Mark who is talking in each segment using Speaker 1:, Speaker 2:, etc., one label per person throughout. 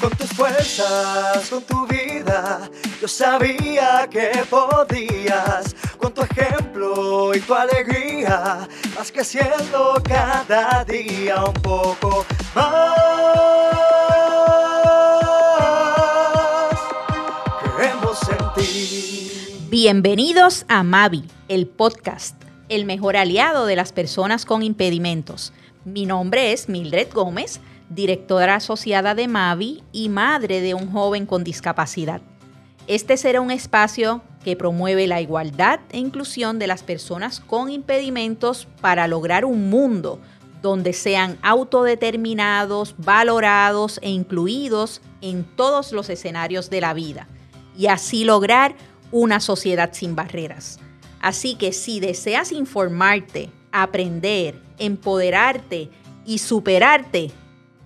Speaker 1: con tus fuerzas, con tu vida. Yo sabía que podías, con tu ejemplo y tu alegría, vas creciendo cada día un poco más. Creemos en ti.
Speaker 2: Bienvenidos a Mavi, el podcast, el mejor aliado de las personas con impedimentos. Mi nombre es Mildred Gómez directora asociada de Mavi y madre de un joven con discapacidad. Este será un espacio que promueve la igualdad e inclusión de las personas con impedimentos para lograr un mundo donde sean autodeterminados, valorados e incluidos en todos los escenarios de la vida y así lograr una sociedad sin barreras. Así que si deseas informarte, aprender, empoderarte y superarte,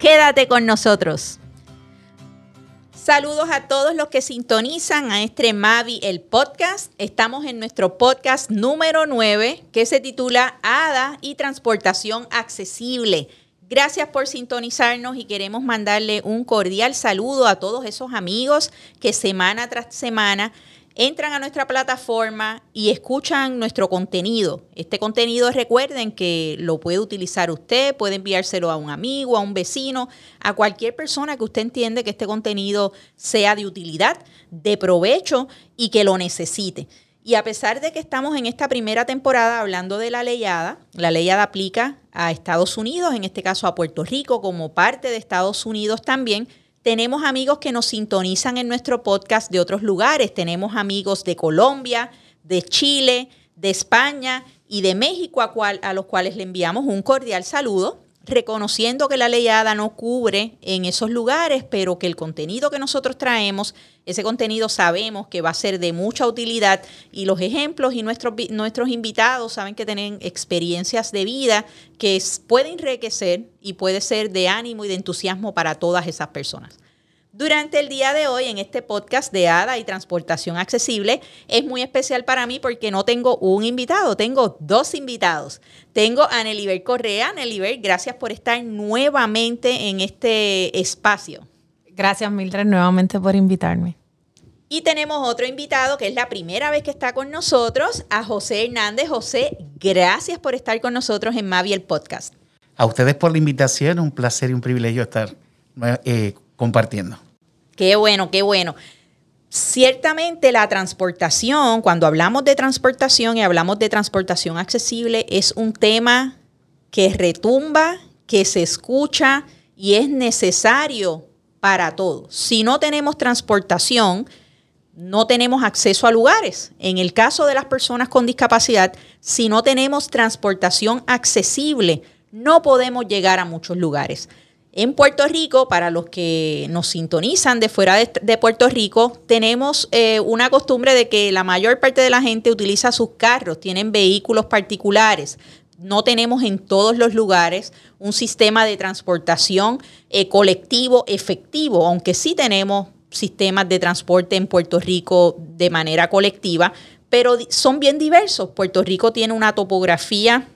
Speaker 2: Quédate con nosotros. Saludos a todos los que sintonizan a este Mavi el podcast. Estamos en nuestro podcast número 9 que se titula ADA y Transportación Accesible. Gracias por sintonizarnos y queremos mandarle un cordial saludo a todos esos amigos que semana tras semana entran a nuestra plataforma y escuchan nuestro contenido. Este contenido recuerden que lo puede utilizar usted, puede enviárselo a un amigo, a un vecino, a cualquier persona que usted entiende que este contenido sea de utilidad, de provecho y que lo necesite. Y a pesar de que estamos en esta primera temporada hablando de la leyada, la leyada aplica a Estados Unidos, en este caso a Puerto Rico, como parte de Estados Unidos también, tenemos amigos que nos sintonizan en nuestro podcast de otros lugares. Tenemos amigos de Colombia, de Chile, de España y de México, a, a los cuales le enviamos un cordial saludo reconociendo que la leyada no cubre en esos lugares, pero que el contenido que nosotros traemos, ese contenido sabemos que va a ser de mucha utilidad y los ejemplos y nuestros, nuestros invitados saben que tienen experiencias de vida que pueden enriquecer y puede ser de ánimo y de entusiasmo para todas esas personas. Durante el día de hoy, en este podcast de ADA y Transportación Accesible, es muy especial para mí porque no tengo un invitado, tengo dos invitados. Tengo a Neliber Correa. Neliber, gracias por estar nuevamente en este espacio.
Speaker 3: Gracias, Mildred, nuevamente por invitarme.
Speaker 2: Y tenemos otro invitado que es la primera vez que está con nosotros, a José Hernández. José, gracias por estar con nosotros en Mavi el podcast.
Speaker 4: A ustedes por la invitación, un placer y un privilegio estar eh, compartiendo.
Speaker 2: Qué bueno, qué bueno. Ciertamente la transportación, cuando hablamos de transportación y hablamos de transportación accesible, es un tema que retumba, que se escucha y es necesario para todos. Si no tenemos transportación, no tenemos acceso a lugares. En el caso de las personas con discapacidad, si no tenemos transportación accesible, no podemos llegar a muchos lugares. En Puerto Rico, para los que nos sintonizan de fuera de, Puerto Rico, tenemos eh, una costumbre de que la mayor parte de la gente utiliza sus carros, tienen vehículos particulares. No tenemos en todos los lugares un sistema de transportación eh, colectivo efectivo, aunque sí tenemos sistemas de transporte en Puerto Rico de manera colectiva, pero son bien diversos. Puerto Rico tiene una topografía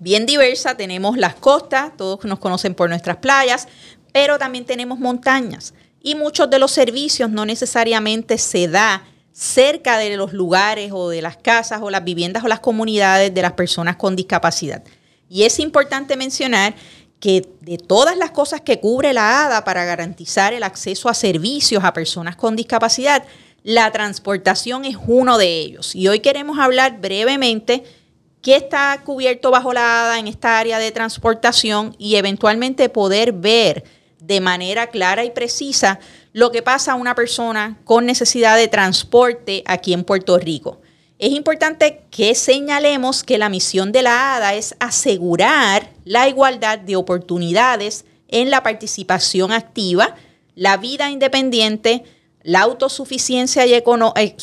Speaker 2: bien diversa. Tenemos las costas, todos nos conocen por nuestras playas, pero también tenemos montañas. Y muchos de los servicios no necesariamente se da cerca de los lugares o de las casas o las viviendas o las comunidades de las personas con discapacidad. Y es importante mencionar que de todas las cosas que cubre la ADA para garantizar el acceso a servicios a personas con discapacidad, la transportación es uno de ellos. Y hoy queremos hablar brevemente qué está cubierto bajo la ADA en esta área de transportación y eventualmente poder ver de manera clara y precisa lo que pasa a una persona con necesidad de transporte aquí en Puerto Rico. Es importante que señalemos que la misión de la ADA es asegurar la igualdad de oportunidades en la participación activa, la vida independiente, la eh,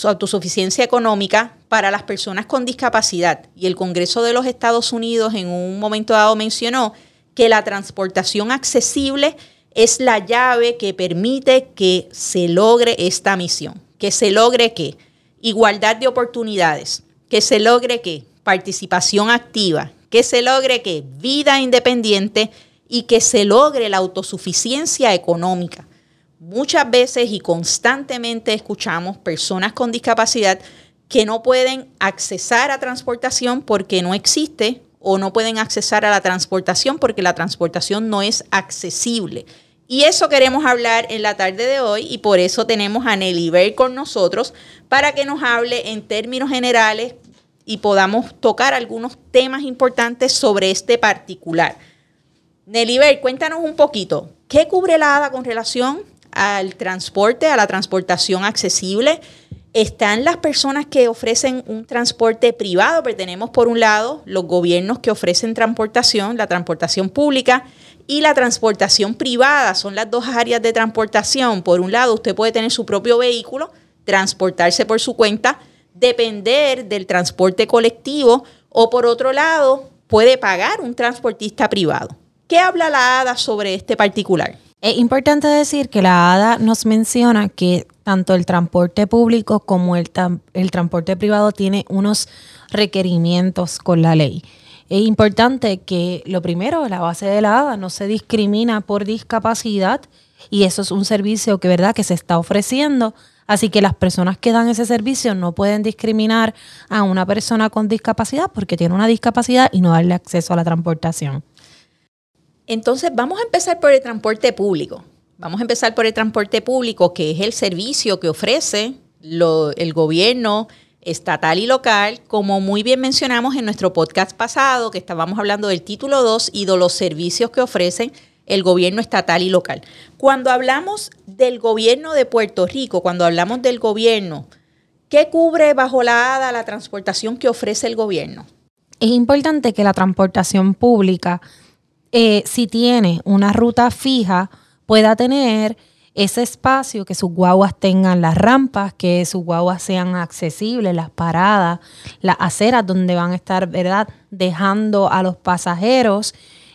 Speaker 2: autosuficiencia económica para las personas con discapacidad. Y el Congreso de los Estados Unidos en un momento dado mencionó que la transportación accesible es la llave que permite que se logre esta misión. Que se logre que igualdad de oportunidades, que se logre que participación activa, que se logre que vida independiente y que se logre la autosuficiencia económica. Muchas veces y constantemente escuchamos personas con discapacidad que no pueden accesar a transportación porque no existe o no pueden accesar a la transportación porque la transportación no es accesible. Y eso queremos hablar en la tarde de hoy y por eso tenemos a Nelly Ver con nosotros para que nos hable en términos generales y podamos tocar algunos temas importantes sobre este particular. Nelly Ver, cuéntanos un poquito, ¿qué cubre la ADA con relación al transporte, a la transportación accesible? Están las personas que ofrecen un transporte privado, pero tenemos por un lado los gobiernos que ofrecen transportación, la transportación pública, y la transportación privada. Son las dos áreas de transportación. Por un lado, usted puede tener su propio vehículo, transportarse por su cuenta, depender del transporte colectivo o por otro lado, puede pagar un transportista privado. ¿Qué habla la ADA sobre este particular?
Speaker 3: Es importante decir que la ADA nos menciona que tanto el transporte público como el, el transporte privado tiene unos requerimientos con la ley. Es importante que lo primero, la base de la ADA, no se discrimina por discapacidad y eso es un servicio que, ¿verdad? que se está ofreciendo. Así que las personas que dan ese servicio no pueden discriminar a una persona con discapacidad porque tiene una discapacidad y no darle acceso a la transportación.
Speaker 2: Entonces, vamos a empezar por el transporte público. Vamos a empezar por el transporte público, que es el servicio que ofrece el gobierno estatal y local, como muy bien mencionamos en nuestro podcast pasado, que estábamos hablando del título 2 y de los servicios que ofrecen el gobierno estatal y local. Cuando hablamos del gobierno de Puerto Rico, cuando hablamos del gobierno, ¿qué cubre bajo la ADA la transportación que ofrece el gobierno?
Speaker 3: Es importante que la transportación pública, eh, si tiene una ruta fija, pueda tener ese espacio, que sus guaguas tengan las rampas, que sus guaguas sean accesibles, las paradas, las aceras donde van a estar, ¿verdad?, dejando a los pasajeros,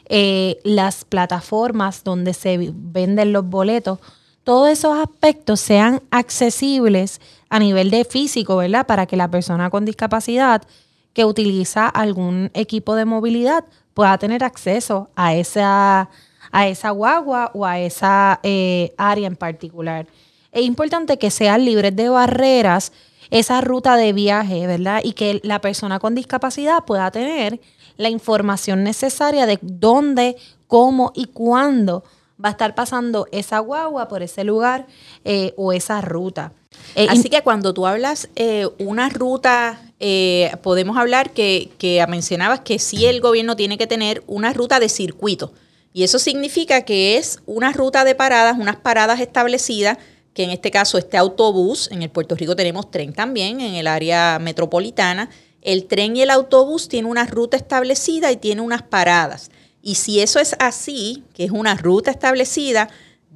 Speaker 3: eh, las plataformas donde se venden los boletos, todos esos aspectos sean accesibles a nivel de físico, ¿verdad?, para que la persona con discapacidad que utiliza algún equipo de movilidad pueda tener acceso a esa a esa guagua o a esa eh, área en particular. Es importante que sean libres de barreras esa ruta de viaje, ¿verdad? Y que la persona con discapacidad pueda tener la información necesaria de dónde, cómo y cuándo va a estar pasando esa guagua por ese lugar eh, o esa ruta.
Speaker 2: Eh, Así que cuando tú hablas una ruta, podemos hablar que, que mencionabas que sí el gobierno tiene que tener una ruta de circuito. Y eso significa que es una ruta de paradas, unas paradas establecidas, que en este caso este autobús, en el Puerto Rico tenemos tren también, en el área metropolitana, el tren y el autobús tienen una ruta establecida y tiene unas paradas. Y si eso es así, que es una ruta establecida,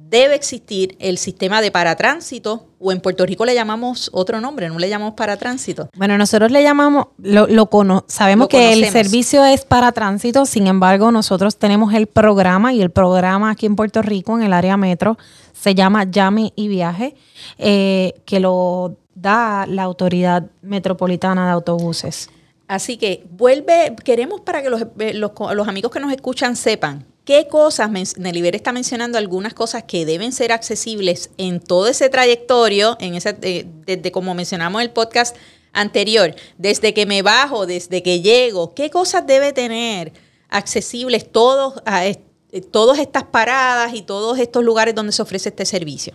Speaker 2: debe existir el sistema de paratránsito, o en Puerto Rico le llamamos otro nombre, no le llamamos paratránsito.
Speaker 3: Bueno, nosotros le llamamos, lo, lo sabemos que el servicio es paratránsito, sin embargo, nosotros tenemos el programa y el programa aquí en Puerto Rico, en el área metro, se llama Llame y Viaje, eh, que lo da la Autoridad Metropolitana de Autobuses.
Speaker 2: Así que vuelve, queremos para que los, eh, los, los amigos que nos escuchan sepan ¿Qué cosas? Neliver está mencionando algunas cosas que deben ser accesibles en todo ese trayectorio, en ese, eh, desde como mencionamos en el podcast anterior, desde que me bajo, desde que llego, ¿qué cosas debe tener accesibles todos, a, todas estas paradas y todos estos lugares donde se ofrece este servicio?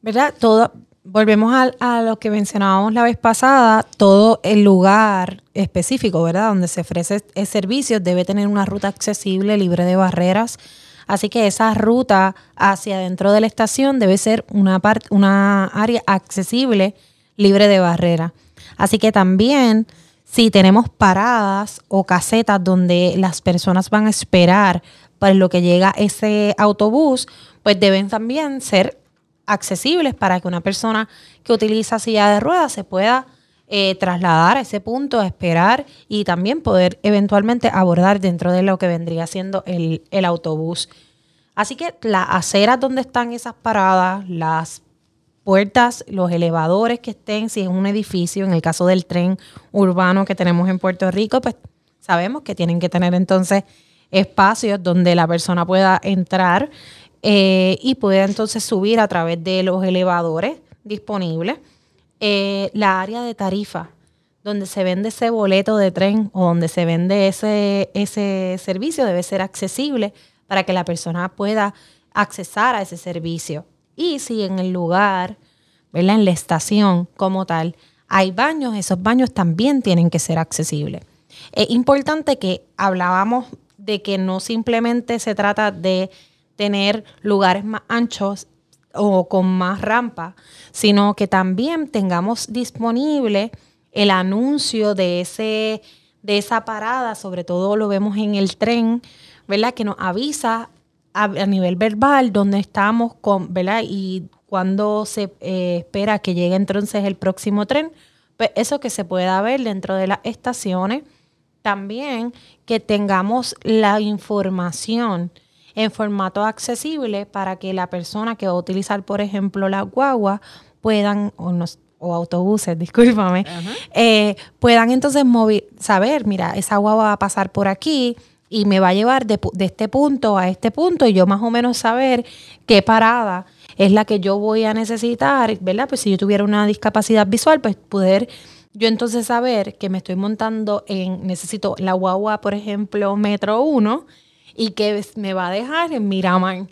Speaker 3: ¿Verdad? Todo, volvemos a, lo que mencionábamos la vez pasada, todo el lugar específico, ¿verdad? Donde se ofrece el servicio debe tener una ruta accesible, libre de barreras. Así que esa ruta hacia dentro de la estación debe ser una, una área accesible, libre de barreras. Así que también si tenemos paradas o casetas donde las personas van a esperar para lo que llega ese autobús, pues deben también ser accesibles para que una persona que utiliza silla de ruedas se pueda eh, trasladar a ese punto, esperar y también poder eventualmente abordar dentro de lo que vendría siendo el, el autobús. Así que las aceras donde están esas paradas, las puertas, los elevadores que estén, si es un edificio, en el caso del tren urbano que tenemos en Puerto Rico, pues sabemos que tienen que tener entonces espacios donde la persona pueda entrar eh, y puede entonces subir a través de los elevadores disponibles. Eh, la área de tarifa, donde se vende ese boleto de tren o donde se vende ese, ese servicio, debe ser accesible para que la persona pueda accesar a ese servicio. Y si en el lugar, en la estación como tal, hay baños, esos baños también tienen que ser accesibles. Es importante que hablábamos de que no simplemente se trata de tener lugares más anchos o con más rampa, sino que también tengamos disponible el anuncio de ese de esa parada, sobre todo lo vemos en el tren, ¿verdad? Que nos avisa a, nivel verbal dónde estamos con, ¿verdad? Y cuando se eh, espera que llegue entonces el próximo tren, pues eso que se pueda ver dentro de las estaciones. También que tengamos la información en formato accesible para que la persona que va a utilizar, por ejemplo, la guagua, puedan, o, o autobuses, discúlpame, eh, puedan entonces saber, mira, esa guagua va a pasar por aquí y me va a llevar de, de, este punto a este punto y yo más o menos saber qué parada es la que yo voy a necesitar, ¿verdad? Pues si yo tuviera una discapacidad visual, pues poder yo entonces saber que me estoy montando en, necesito la guagua, por ejemplo, metro 1 y que me va a dejar en Miramar,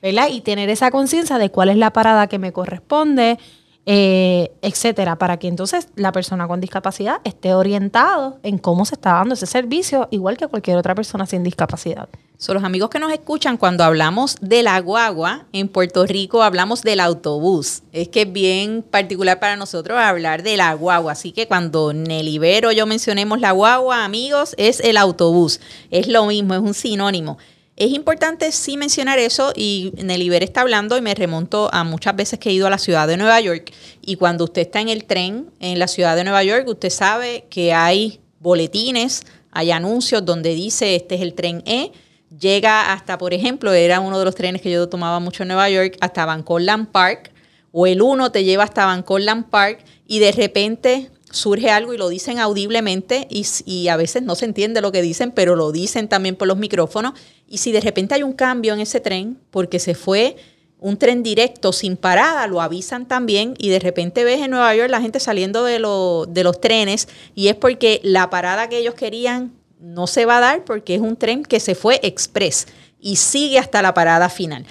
Speaker 3: ¿verdad? Y tener esa conciencia de cuál es la parada que me corresponde, eh, etcétera, para que entonces la persona con discapacidad esté orientado en cómo se está dando ese servicio, igual que cualquier otra persona sin discapacidad.
Speaker 2: Son los amigos que nos escuchan cuando hablamos de la guagua en Puerto Rico, hablamos del autobús. Es que es bien particular para nosotros hablar de la guagua. Así que cuando Nelly Vero yo mencionemos la guagua, amigos, es el autobús. Es lo mismo, es un sinónimo. Es importante sí mencionar eso y Neliber está hablando y me remonto a muchas veces que he ido a la ciudad de Nueva York. Y cuando usted está en el tren en la ciudad de Nueva York, usted sabe que hay boletines, hay anuncios donde dice este es el tren E, llega hasta, por ejemplo, era uno de los trenes que yo tomaba mucho en Nueva York, hasta Land Park, o el 1 te lleva hasta Land Park y de repente surge algo y lo dicen audiblemente y, a veces no se entiende lo que dicen, pero lo dicen también por los micrófonos. Y si de repente hay un cambio en ese tren, porque se fue un tren directo sin parada, lo avisan también y de repente ves en Nueva York la gente saliendo de, de los trenes y es porque la parada que ellos querían no se va a dar porque es un tren que se fue express y sigue hasta la parada final.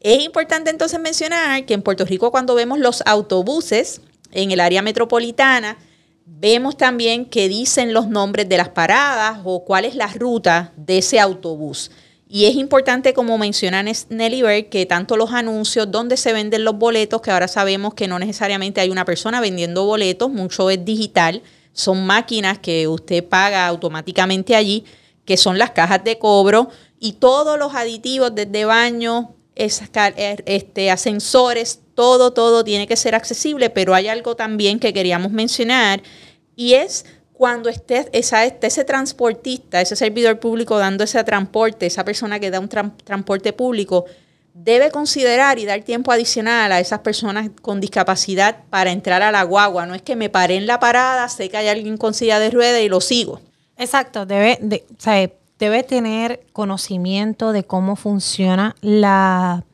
Speaker 2: Es importante entonces mencionar que en Puerto Rico cuando vemos los autobuses en el área metropolitana, Vemos también que dicen los nombres de las paradas o cuál es la ruta de ese autobús. Y es importante, como menciona Nelly Berg, que tanto los anuncios, donde se venden los boletos, que ahora sabemos que no necesariamente hay una persona vendiendo boletos, mucho es digital, son máquinas que usted paga automáticamente allí, que son las cajas de cobro, y todos los aditivos desde baño, er, este, ascensores, todo, todo tiene que ser accesible, pero hay algo también que queríamos mencionar y es cuando esté, esa, ese transportista, ese servidor público dando ese transporte, esa persona que da un transporte público, debe considerar y dar tiempo adicional a esas personas con discapacidad para entrar a la guagua. No es que me paré en la parada, sé que hay alguien con silla de ruedas y lo sigo.
Speaker 3: Exacto, debe, debe tener conocimiento de cómo funciona la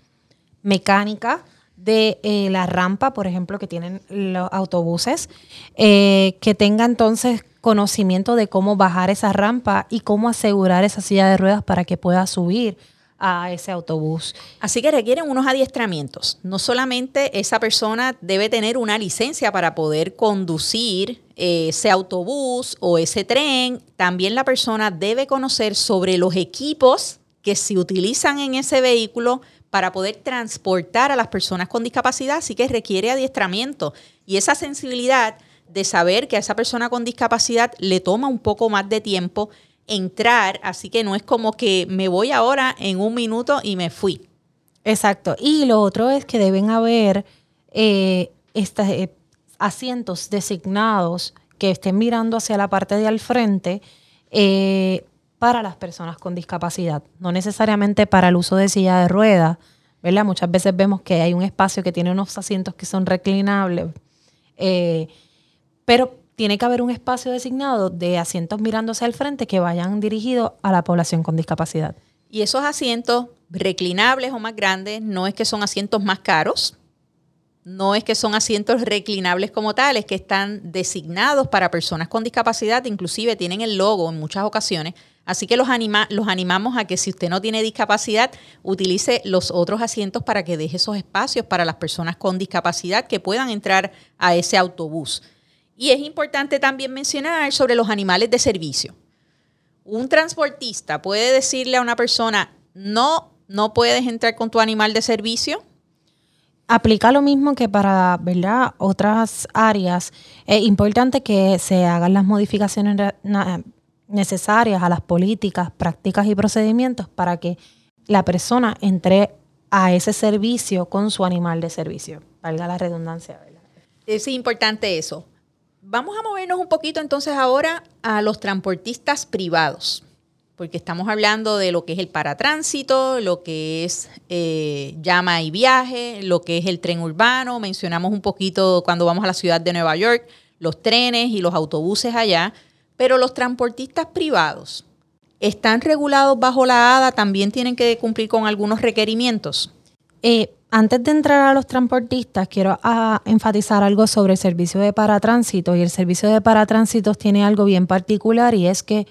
Speaker 3: mecánica de eh, la rampa, por ejemplo, que tienen los autobuses, eh, que tenga entonces conocimiento de cómo bajar esa rampa y cómo asegurar esa silla de ruedas para que pueda subir a ese autobús.
Speaker 2: Así que requieren unos adiestramientos. No solamente esa persona debe tener una licencia para poder conducir eh, ese autobús o ese tren, también la persona debe conocer sobre los equipos que se utilizan en ese vehículo para poder transportar a las personas con discapacidad, así que requiere adiestramiento y esa sensibilidad de saber que a esa persona con discapacidad le toma un poco más de tiempo entrar, así que no es como que me voy ahora en un minuto y me fui.
Speaker 3: Exacto. Y lo otro es que deben haber eh, eh, asientos designados que estén mirando hacia la parte de al frente eh, para las personas con discapacidad, no necesariamente para el uso de silla de ruedas, ¿verdad? Muchas veces vemos que hay un espacio que tiene unos asientos que son reclinables, eh, pero tiene que haber un espacio designado de asientos mirándose al frente que vayan dirigidos a la población con discapacidad.
Speaker 2: Y esos asientos reclinables o más grandes, no es que son asientos más caros, no es que son asientos reclinables como tales, que están designados para personas con discapacidad, inclusive tienen el logo en muchas ocasiones. Así que los, los animamos a que si usted no tiene discapacidad, utilice los otros asientos para que deje esos espacios para las personas con discapacidad que puedan entrar a ese autobús. Y es importante también mencionar sobre los animales de servicio. Un transportista puede decirle a una persona, no, no puedes entrar con tu animal de servicio,
Speaker 3: aplica lo mismo que para ¿verdad? otras áreas. Es importante que se hagan las modificaciones necesarias a las políticas, prácticas y procedimientos para que la persona entre a ese servicio con su animal de servicio. Valga la redundancia.
Speaker 2: Es importante eso. Vamos a movernos un poquito entonces ahora a los transportistas privados porque estamos hablando de lo que es el paratránsito, lo que es eh, llama y viaje, lo que es el tren urbano, mencionamos un poquito cuando vamos a la ciudad de Nueva York, los trenes y los autobuses allá, pero los transportistas privados están regulados bajo la ADA, también tienen que cumplir con algunos requerimientos.
Speaker 3: Eh, antes de entrar a los transportistas, quiero ah, enfatizar algo sobre el servicio de paratránsito y el servicio de paratránsito tiene algo bien particular y es que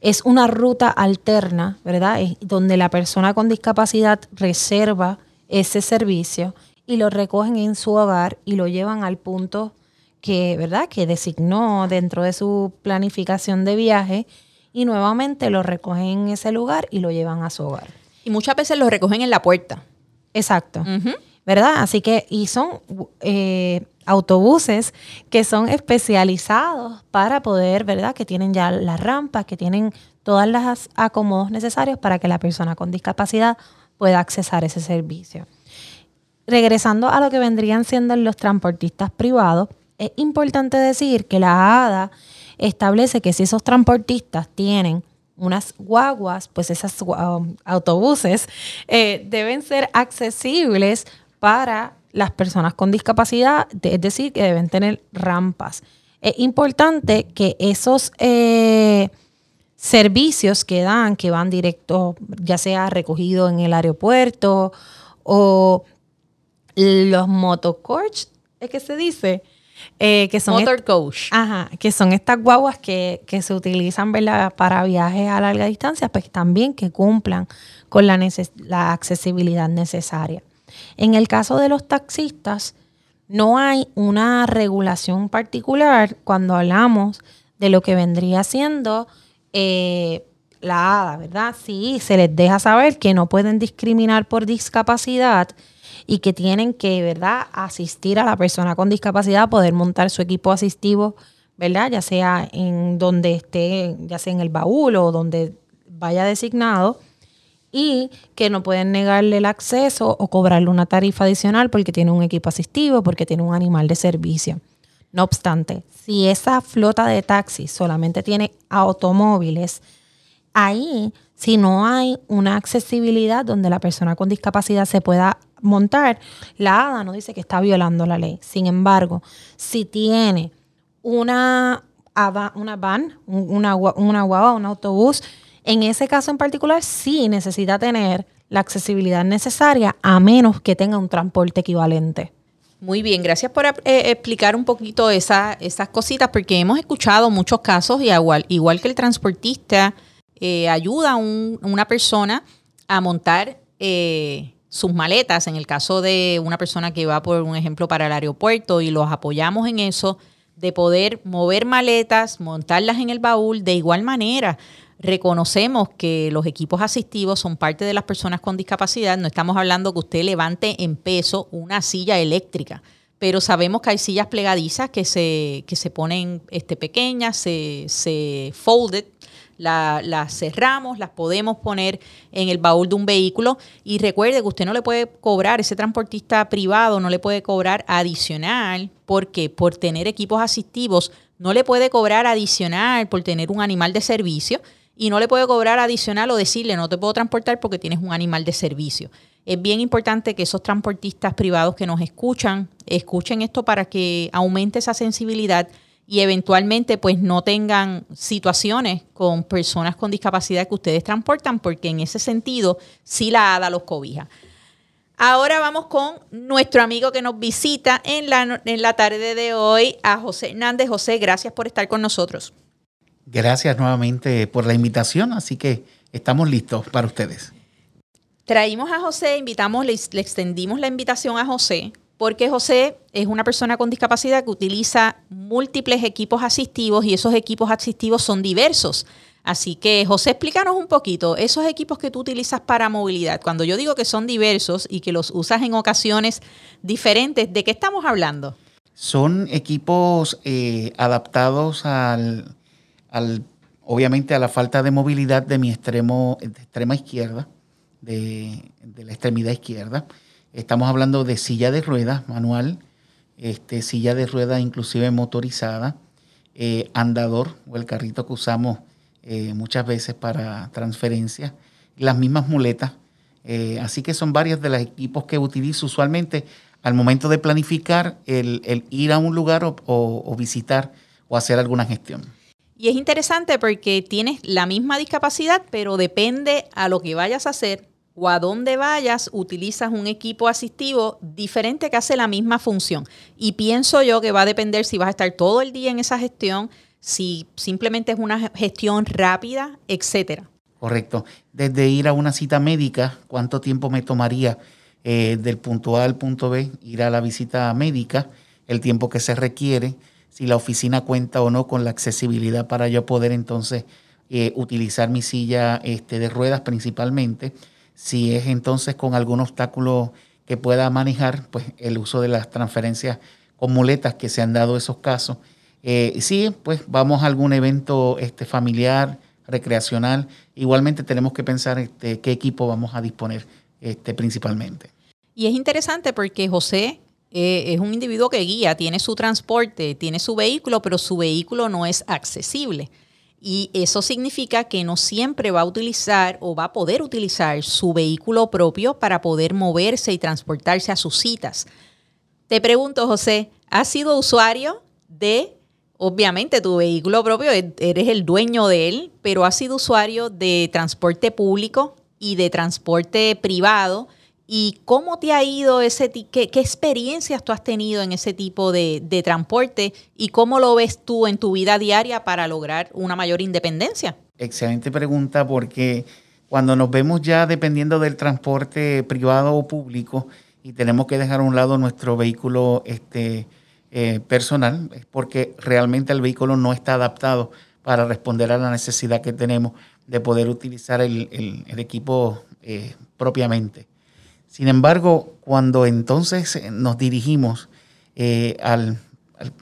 Speaker 3: es una ruta alterna, ¿verdad? donde la persona con discapacidad reserva ese servicio y lo recogen en su hogar y lo llevan al punto que, ¿verdad? Que designó dentro de su planificación de viaje y nuevamente lo recogen en ese lugar y lo llevan a su hogar.
Speaker 2: Y muchas veces lo recogen en la puerta.
Speaker 3: Exacto. ¿Verdad? Así que, y son eh, autobuses que son especializados para poder, ¿verdad? Que tienen ya las rampas, que tienen todas las acomodos necesarios para que la persona con discapacidad pueda accesar ese servicio. Regresando a lo que vendrían siendo los transportistas privados, es importante decir que la ADA establece que si esos transportistas tienen unas guaguas, pues esos um, autobuses eh, deben ser accesibles para las personas con discapacidad, es decir, que deben tener rampas. Es importante que esos eh, servicios que dan, que van directo, ya sea recogido en el aeropuerto o los motocoach, es que se dice,
Speaker 2: eh, que son Motor coach.
Speaker 3: Ajá, que son estas guaguas que, se utilizan para viajes a larga distancia, pues también que cumplan con la, la accesibilidad necesaria. En el caso de los taxistas, no hay una regulación particular cuando hablamos de lo que vendría siendo eh, la ADA, ¿verdad? Sí, se les deja saber que no pueden discriminar por discapacidad y que tienen que, ¿verdad?, asistir a la persona con discapacidad, poder montar su equipo asistivo, ¿verdad? Ya sea en donde esté, ya sea en el baúl o donde vaya designado y que no pueden negarle el acceso o cobrarle una tarifa adicional porque tiene un equipo asistivo, porque tiene un animal de servicio. No obstante, si esa flota de taxis solamente tiene automóviles, ahí, si no hay una accesibilidad donde la persona con discapacidad se pueda montar, la ADA no dice que está violando la ley. Sin embargo, si tiene una, una van, una, una guagua, un autobús en ese caso en particular, sí necesita tener la accesibilidad necesaria a menos que tenga un transporte equivalente.
Speaker 2: Muy bien, gracias por eh, explicar un poquito esas cositas, porque hemos escuchado muchos casos y igual, igual que el transportista eh, ayuda a una persona a montar eh, sus maletas, en el caso de una persona que va, por un ejemplo, para el aeropuerto y los apoyamos en eso, de poder mover maletas, montarlas en el baúl de igual manera reconocemos que los equipos asistivos son parte de las personas con discapacidad. No estamos hablando que usted levante en peso una silla eléctrica, pero sabemos que hay sillas plegadizas que se, que se ponen este, pequeñas, se, se folded, las cerramos, las podemos poner en el baúl de un vehículo y recuerde que usted no le puede cobrar, ese transportista privado no le puede cobrar adicional, porque por tener equipos asistivos no le puede cobrar adicional por tener un animal de servicio y no le puede cobrar adicional o decirle no te puedo transportar porque tienes un animal de servicio. Es bien importante que esos transportistas privados que nos escuchan, escuchen esto para que aumente esa sensibilidad y eventualmente pues no tengan situaciones con personas con discapacidad que ustedes transportan, porque en ese sentido sí la ADA los cobija. Ahora vamos con nuestro amigo que nos visita en la, en la tarde de hoy, a José Hernández. José, gracias por estar con nosotros.
Speaker 4: Gracias nuevamente por la invitación, así que estamos listos para ustedes.
Speaker 2: Traímos a José, invitamos, le, le extendimos la invitación a José porque José es una persona con discapacidad que utiliza múltiples equipos asistivos y esos equipos asistivos son diversos. Así que, José, explícanos un poquito, esos equipos que tú utilizas para movilidad, cuando yo digo que son diversos y que los usas en ocasiones diferentes, ¿de qué estamos hablando?
Speaker 4: Son equipos eh, adaptados al, obviamente, a la falta de movilidad de mi extremo, de extrema izquierda, de, la extremidad izquierda. Estamos hablando de silla de ruedas manual, este, silla de ruedas inclusive motorizada, eh, andador o el carrito que usamos eh, muchas veces para transferencias, las mismas muletas. Eh, así que son varios de los equipos que utilizo usualmente al momento de planificar el, ir a un lugar o, visitar o hacer alguna gestión.
Speaker 2: Y es interesante porque tienes la misma discapacidad, pero depende a lo que vayas a hacer o a dónde vayas, utilizas un equipo asistivo diferente que hace la misma función. Y pienso yo que va a depender si vas a estar todo el día en esa gestión, si simplemente es una gestión rápida, etcétera.
Speaker 4: Correcto. Desde ir a una cita médica, ¿cuánto tiempo me tomaría eh, del punto A al punto B ir a la visita médica? El tiempo que se requiere, si la oficina cuenta o no con la accesibilidad para yo poder entonces eh, utilizar mi silla este, de ruedas principalmente. Si es entonces con algún obstáculo que pueda manejar, pues el uso de las transferencias con muletas que se han dado esos casos eh, sí, pues vamos a algún evento este, familiar, recreacional. Igualmente tenemos que pensar este, qué equipo vamos a disponer este, principalmente.
Speaker 2: Y es interesante porque José eh, es un individuo que guía, tiene su transporte, tiene su vehículo, pero su vehículo no es accesible. Y eso significa que no siempre va a utilizar o va a poder utilizar su vehículo propio para poder moverse y transportarse a sus citas. Te pregunto, José, ¿has sido usuario de Obviamente tu vehículo propio, e-, eres el dueño de él, pero has sido usuario de transporte público y de transporte privado. ¿Y cómo te ha ido ese qué, qué experiencias tú has tenido en ese tipo de, transporte y cómo lo ves tú en tu vida diaria para lograr una mayor independencia?
Speaker 4: Excelente pregunta porque cuando nos vemos ya dependiendo del transporte privado o público y tenemos que dejar a un lado nuestro vehículo este, eh, personal, es porque realmente el vehículo no está adaptado para responder a la necesidad que tenemos de poder utilizar el, equipo eh, propiamente. Sin embargo, cuando entonces nos dirigimos eh, al,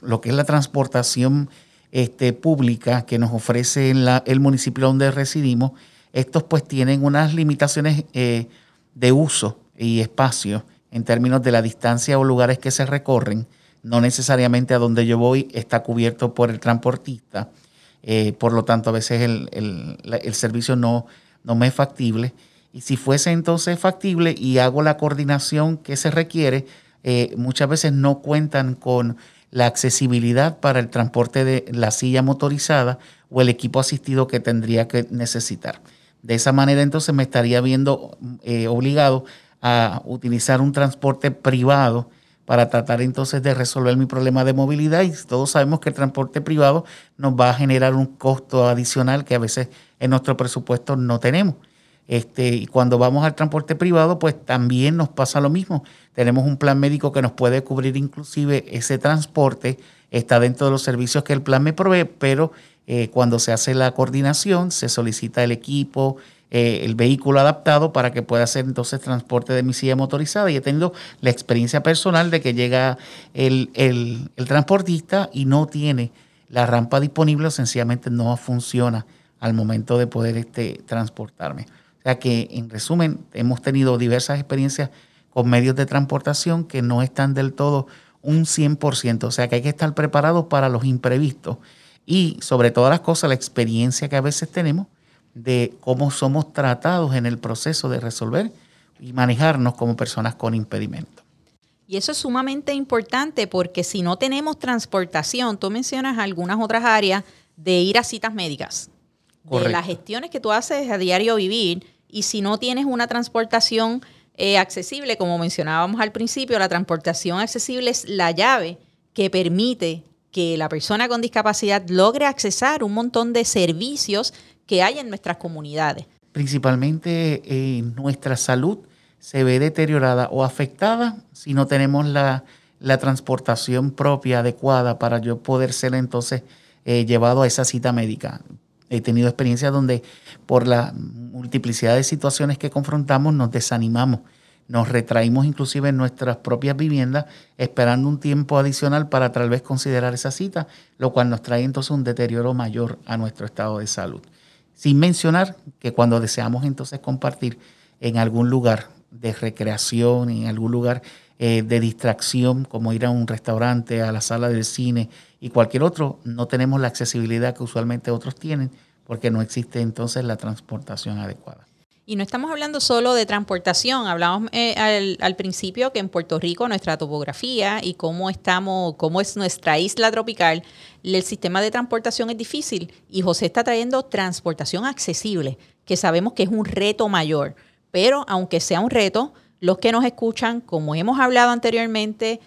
Speaker 4: lo que es la transportación este, pública que nos ofrece el municipio donde residimos, estos pues tienen unas limitaciones de uso y espacio en términos de la distancia o lugares que se recorren no necesariamente a donde yo voy está cubierto por el transportista, eh, por lo tanto a veces el, servicio no, no me es factible. Y si fuese entonces factible y hago la coordinación que se requiere, eh, muchas veces no cuentan con la accesibilidad para el transporte de la silla motorizada o el equipo asistido que tendría que necesitar. De esa manera entonces me estaría viendo eh, obligado a utilizar un transporte privado para tratar entonces de resolver mi problema de movilidad y todos sabemos que el transporte privado nos va a generar un costo adicional que a veces en nuestro presupuesto no tenemos. Este, y cuando vamos al transporte privado, pues también nos pasa lo mismo. Tenemos un plan médico que nos puede cubrir inclusive ese transporte, está dentro de los servicios que el plan me provee, pero eh, cuando se hace la coordinación, se solicita el equipo, eh, el vehículo adaptado para que pueda hacer entonces transporte de mi silla motorizada. Y he tenido la experiencia personal de que llega el, transportista y no tiene la rampa disponible o sencillamente no funciona al momento de poder este, transportarme. O sea que, en resumen, hemos tenido diversas experiencias con medios de transportación que no están del todo un 100%. O sea que hay que estar preparados para los imprevistos y, sobre todas las cosas, la experiencia que a veces tenemos de cómo somos tratados en el proceso de resolver y manejarnos como personas con impedimento.
Speaker 2: Y eso es sumamente importante porque si no tenemos transportación, tú mencionas algunas otras áreas de ir a citas médicas, de las gestiones que tú haces a diario vivir, y si no tienes una transportación eh, accesible, como mencionábamos al principio, la transportación accesible es la llave que permite que la persona con discapacidad logre accesar un montón de servicios que hay en nuestras comunidades.
Speaker 4: Principalmente eh, nuestra salud se ve deteriorada o afectada si no tenemos la, transportación propia adecuada para yo poder ser entonces eh, llevado a esa cita médica. He tenido experiencias donde por la multiplicidad de situaciones que confrontamos nos desanimamos, nos retraímos inclusive en nuestras propias viviendas esperando un tiempo adicional para tal vez considerar esa cita, lo cual nos trae entonces un deterioro mayor a nuestro estado de salud. Sin mencionar que cuando deseamos entonces compartir en algún lugar de recreación, en algún lugar eh, de distracción, como ir a un restaurante, a la sala del cine y cualquier otro, no tenemos la accesibilidad que usualmente otros tienen porque no existe entonces la transportación adecuada.
Speaker 2: Y no estamos hablando solo de transportación, hablamos eh, al, al, principio que en Puerto Rico nuestra topografía y cómo estamos, cómo es nuestra isla tropical, el sistema de transportación es difícil y José está trayendo transportación accesible, que sabemos que es un reto mayor. Pero aunque sea un reto, los que nos escuchan, como hemos hablado anteriormente,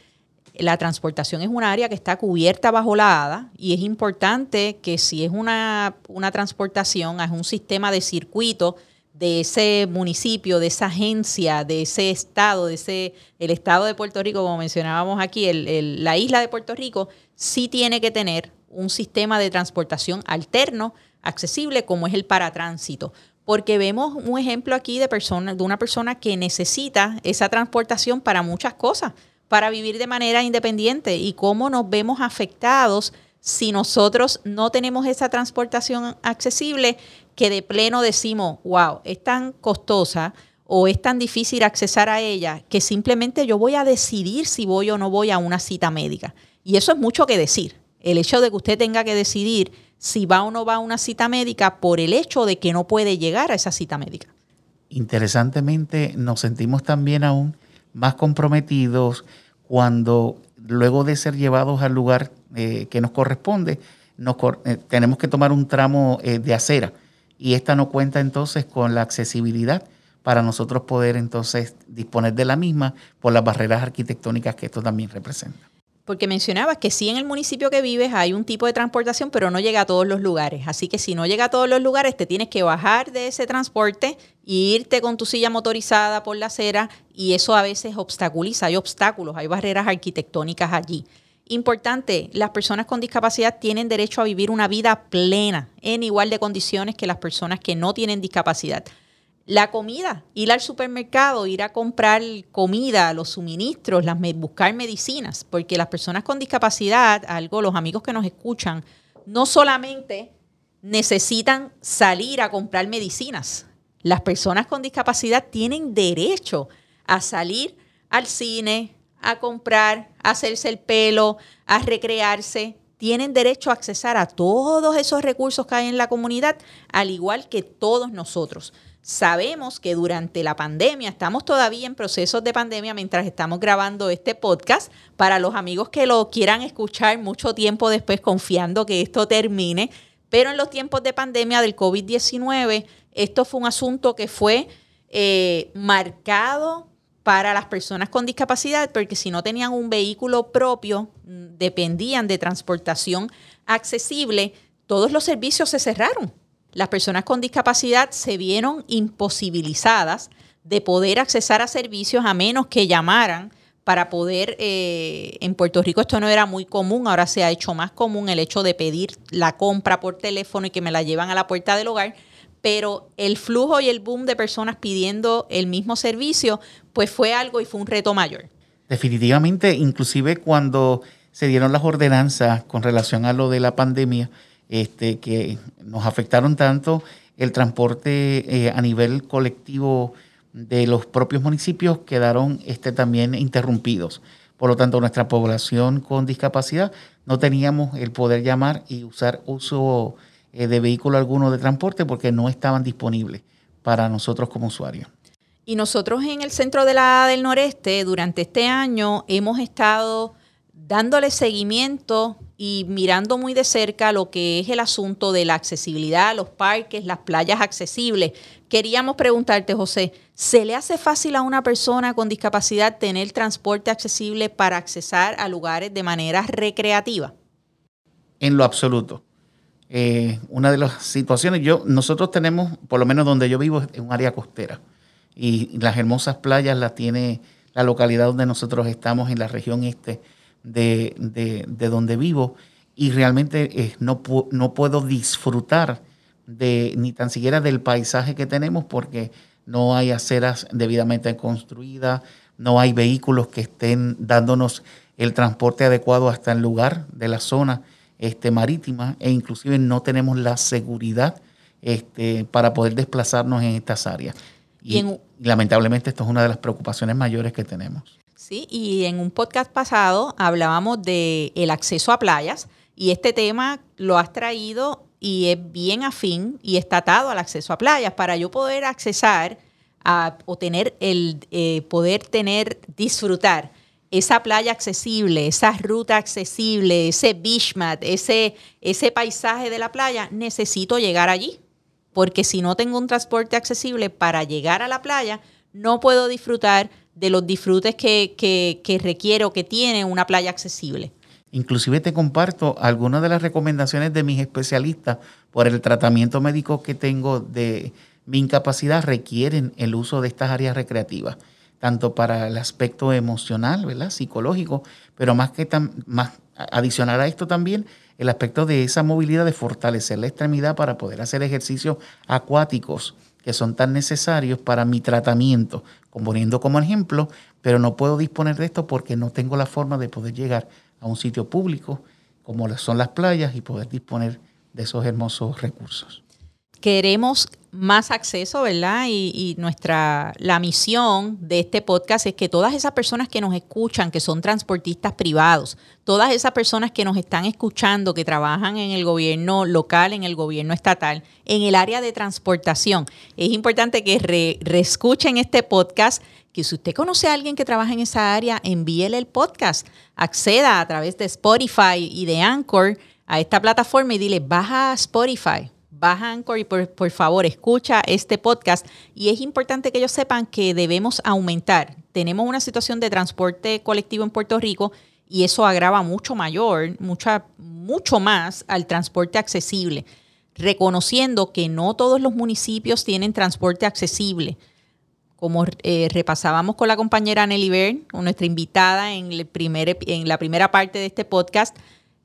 Speaker 2: la transportación es un área que está cubierta bajo la ADA y es importante que si es una, una transportación, es un sistema de circuito de ese municipio, de esa agencia, de ese estado, de ese, el estado de Puerto Rico, como mencionábamos aquí, la isla de Puerto Rico, sí tiene que tener un sistema de transportación alterno, accesible, como es el paratránsito. Porque vemos un ejemplo aquí de, persona, de una persona que necesita esa transportación para muchas cosas, para vivir de manera independiente y cómo nos vemos afectados si nosotros no tenemos esa transportación accesible que de pleno decimos, wow, es tan costosa o es tan difícil accesar a ella que simplemente yo voy a decidir si voy o no voy a una cita médica. Y eso es mucho que decir. El hecho de que usted tenga que decidir si va o no va a una cita médica por el hecho de que no puede llegar a esa cita médica.
Speaker 4: Interesantemente, nos sentimos también aún más comprometidos cuando luego de ser llevados al lugar eh, que nos corresponde, eh, tenemos que tomar un tramo eh, de acera. Y esta no cuenta entonces con la accesibilidad para nosotros poder entonces disponer de la misma por las barreras arquitectónicas que esto también representa
Speaker 2: porque mencionabas que sí en el municipio que vives hay un tipo de transportación, pero no llega a todos los lugares. Así que si no llega a todos los lugares, te tienes que bajar de ese transporte e irte con tu silla motorizada por la acera y eso a veces obstaculiza, hay obstáculos, hay barreras arquitectónicas allí. Importante, las personas con discapacidad tienen derecho a vivir una vida plena, en igual de condiciones que las personas que no tienen discapacidad la comida, ir al supermercado, ir a comprar comida, los suministros, las, buscar medicinas, porque las personas con discapacidad, algo, los amigos que nos escuchan, no solamente necesitan salir a comprar medicinas, las personas con discapacidad tienen derecho a salir al cine, a comprar, a hacerse el pelo, a recrearse, tienen derecho a accesar a todos esos recursos que hay en la comunidad, al igual que todos nosotros. Sabemos que durante la pandemia, estamos todavía en procesos de pandemia mientras estamos grabando este podcast, para los amigos que lo quieran escuchar mucho tiempo después confiando que esto termine, pero en los tiempos de pandemia del COVID-19, esto fue un asunto que fue eh, marcado para las personas con discapacidad, porque si no tenían un vehículo propio, mm, dependían de transportación accesible, todos los servicios se cerraron las personas con discapacidad se vieron imposibilizadas de poder accesar a servicios a menos que llamaran para poder, eh, en Puerto Rico esto no era muy común, ahora se ha hecho más común el hecho de pedir la compra por teléfono y que me la llevan a la puerta del hogar, pero el flujo y el boom de personas pidiendo el mismo servicio, pues fue algo y fue un reto mayor.
Speaker 4: Definitivamente, inclusive cuando se dieron las ordenanzas con relación a lo de la pandemia, este, que nos afectaron tanto el transporte eh, a nivel colectivo de los propios municipios quedaron este, también interrumpidos. Por lo tanto, nuestra población con discapacidad no teníamos el poder llamar y usar uso eh, de vehículo alguno de transporte porque no estaban disponibles para nosotros como usuarios.
Speaker 2: Y nosotros en el centro de la del noreste, durante este año, hemos estado dándole seguimiento y mirando muy de cerca lo que es el asunto de la accesibilidad, los parques, las playas accesibles. Queríamos preguntarte, José, ¿se le hace fácil a una persona con discapacidad tener transporte accesible para accesar a lugares de manera recreativa?
Speaker 4: En lo absoluto. Eh, una de las situaciones, yo, nosotros tenemos, por lo menos donde yo vivo, es un área costera. Y las hermosas playas las tiene la localidad donde nosotros estamos, en la región este de, de, donde vivo. Y realmente eh, no, no puedo disfrutar de ni tan siquiera del paisaje que tenemos porque no hay aceras debidamente construidas, no hay vehículos que estén dándonos el transporte adecuado hasta el lugar de la zona este, marítima e inclusive no tenemos la seguridad este, para poder desplazarnos en estas áreas. Y, lamentablemente esto es una de las preocupaciones mayores que tenemos.
Speaker 2: Sí, y en un podcast pasado hablábamos de el acceso a playas y este tema lo has traído y es bien afín y está atado al acceso a playas. Para yo poder accesar a, o tener el eh, poder tener, disfrutar esa playa accesible, esa ruta accesible, ese beach mat, ese, ese paisaje de la playa, necesito llegar allí. Porque si no tengo un transporte accesible para llegar a la playa, no puedo disfrutar de los disfrutes que, que, requiere que tiene una playa accesible.
Speaker 4: Inclusive te comparto algunas de las recomendaciones de mis especialistas por el tratamiento médico que tengo de mi incapacidad requieren el uso de estas áreas recreativas, tanto para el aspecto emocional, ¿verdad? psicológico, pero más que más adicional a esto también el aspecto de esa movilidad de fortalecer la extremidad para poder hacer ejercicios acuáticos que son tan necesarios para mi tratamiento, componiendo como ejemplo, pero no puedo disponer de esto porque no tengo la forma de poder llegar a un sitio público como son las playas y poder disponer de esos hermosos recursos.
Speaker 2: Queremos más acceso, ¿verdad? Y, nuestra, la misión de este podcast es que todas esas personas que nos escuchan, que son transportistas privados, todas esas personas que nos están escuchando, que trabajan en el gobierno local, en el gobierno estatal, en el área de transportación, es importante que reescuchen este podcast que si usted conoce a alguien que trabaja en esa área, envíele el podcast, acceda a través de Spotify y de Anchor a esta plataforma y dile, baja Spotify, baja Anchor y por, favor escucha este podcast. Y es importante que ellos sepan que debemos aumentar. Tenemos una situación de transporte colectivo en Puerto Rico y eso agrava mucho mayor, mucha, mucho más al transporte accesible, reconociendo que no todos los municipios tienen transporte accesible como eh, repasábamos con la compañera Nelly Bern, nuestra invitada en, el primer, en la primera parte de este podcast,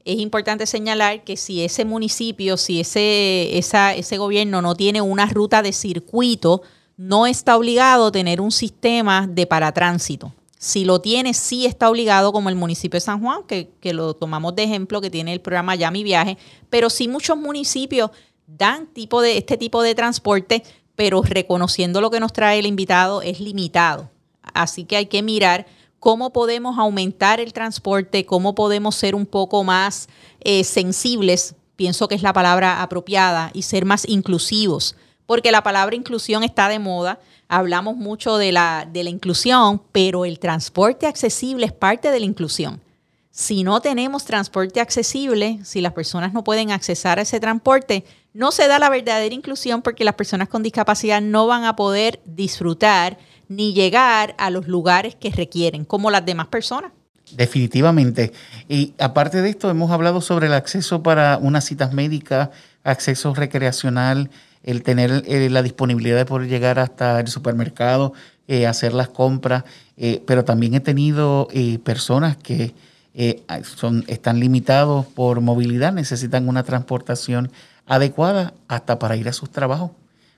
Speaker 2: es importante señalar que si ese municipio, si ese, esa, ese gobierno no tiene una ruta de circuito, no está obligado a tener un sistema de paratránsito. Si lo tiene, sí está obligado, como el municipio de San Juan, que, que lo tomamos de ejemplo, que tiene el programa Ya Mi Viaje, pero sí muchos municipios dan tipo de, este tipo de transporte pero reconociendo lo que nos trae el invitado es limitado. Así que hay que mirar cómo podemos aumentar el transporte, cómo podemos ser un poco más eh, sensibles, pienso que es la palabra apropiada, y ser más inclusivos, porque la palabra inclusión está de moda, hablamos mucho de la, inclusión, pero el transporte accesible es parte de la inclusión. Si no tenemos transporte accesible, si las personas no pueden accesar a ese transporte, no se da la verdadera inclusión porque las personas con discapacidad no van a poder disfrutar ni llegar a los lugares que requieren, como las demás personas.
Speaker 4: Definitivamente. Y aparte de esto, hemos hablado sobre el acceso para unas citas médicas, acceso recreacional, el tener eh, la disponibilidad de poder llegar hasta el supermercado, eh, hacer las compras, eh, pero también he tenido personas que son, están limitados por movilidad, necesitan una transportación adecuada hasta para ir a sus trabajos,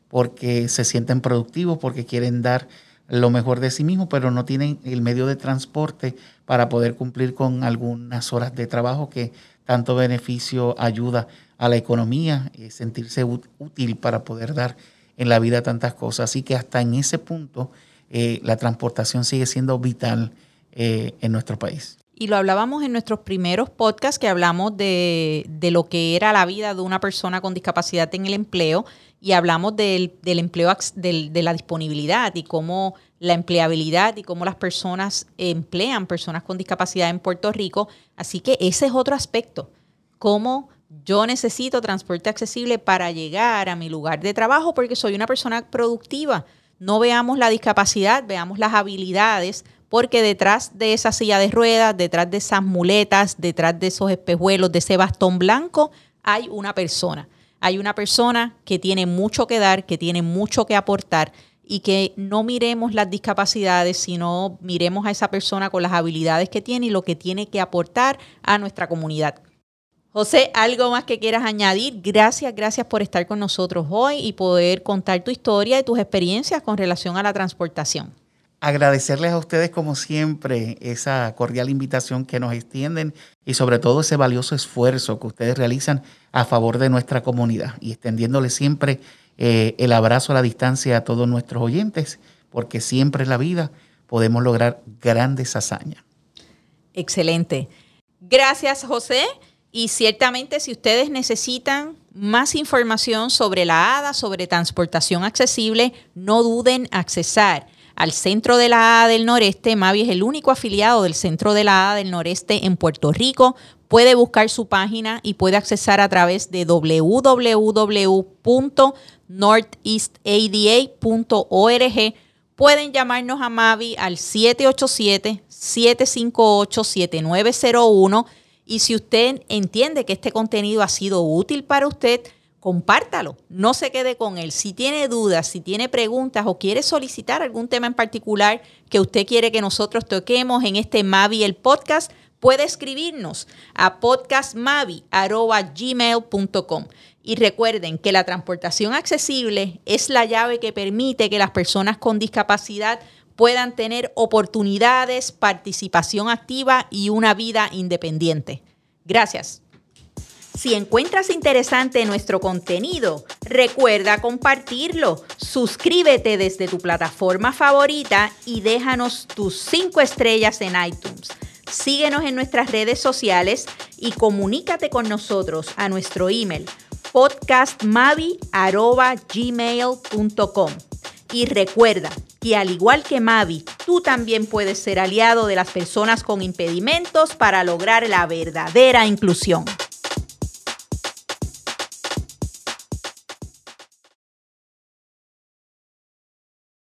Speaker 4: porque se sienten productivos, porque quieren dar lo mejor de sí mismos, pero no tienen el medio de transporte para poder cumplir con algunas horas de trabajo que tanto beneficio ayuda a la economía, y sentirse útil para poder dar en la vida tantas cosas. Así que hasta en ese punto eh, la transportación sigue siendo vital eh, en nuestro país.
Speaker 2: Y lo hablábamos en nuestros primeros podcasts que hablamos de, lo que era la vida de una persona con discapacidad en el empleo y hablamos del, empleo, de la disponibilidad y cómo la empleabilidad y cómo las personas emplean personas con discapacidad en Puerto Rico. Así que ese es otro aspecto, cómo yo necesito transporte accesible para llegar a mi lugar de trabajo porque soy una persona productiva. No veamos la discapacidad, veamos las habilidades, porque detrás de esa silla de ruedas, detrás de esas muletas, detrás de esos espejuelos, de ese bastón blanco, hay una persona. Hay una persona que tiene mucho que dar, que tiene mucho que aportar y que no miremos las discapacidades, sino miremos a esa persona con las habilidades que tiene y lo que tiene que aportar a nuestra comunidad. José, ¿algo más que quieras añadir? Gracias, gracias por estar con nosotros hoy y poder contar tu historia y tus experiencias con relación a la transportación.
Speaker 4: Agradecerles a ustedes como siempre esa cordial invitación que nos extienden y sobre todo ese valioso esfuerzo que ustedes realizan a favor de nuestra comunidad y extendiéndoles siempre eh, el abrazo a la distancia a todos nuestros oyentes, porque siempre en la vida podemos lograr grandes hazañas.
Speaker 2: Excelente. Gracias, José. Y ciertamente si ustedes necesitan más información sobre la ADA, sobre transportación accesible, no duden accesar al Centro de la ADA del Noreste. Mavi es el único afiliado del Centro de la ADA del Noreste en Puerto Rico. Puede buscar su página y puede accesar a través de www.northeastada.org. Pueden llamarnos a Mavi al 787-758-7901 y si usted entiende que este contenido ha sido útil para usted, compártalo, no se quede con él. Si tiene dudas, si tiene preguntas o quiere solicitar algún tema en particular que usted quiere que nosotros toquemos en este Mavi el podcast, puede escribirnos a podcastmavi.gmail.com. Y recuerden que la transportación accesible es la llave que permite que las personas con discapacidad puedan tener oportunidades, participación activa y una vida independiente. Gracias. Si encuentras interesante nuestro contenido, recuerda compartirlo. Suscríbete desde tu plataforma favorita y déjanos tus cinco estrellas en iTunes. Síguenos en nuestras redes sociales y comunícate con nosotros a nuestro email podcastmavi.gmail.com. Y recuerda que al igual que Mavi, tú también puedes ser aliado de las personas con impedimentos para lograr la verdadera inclusión.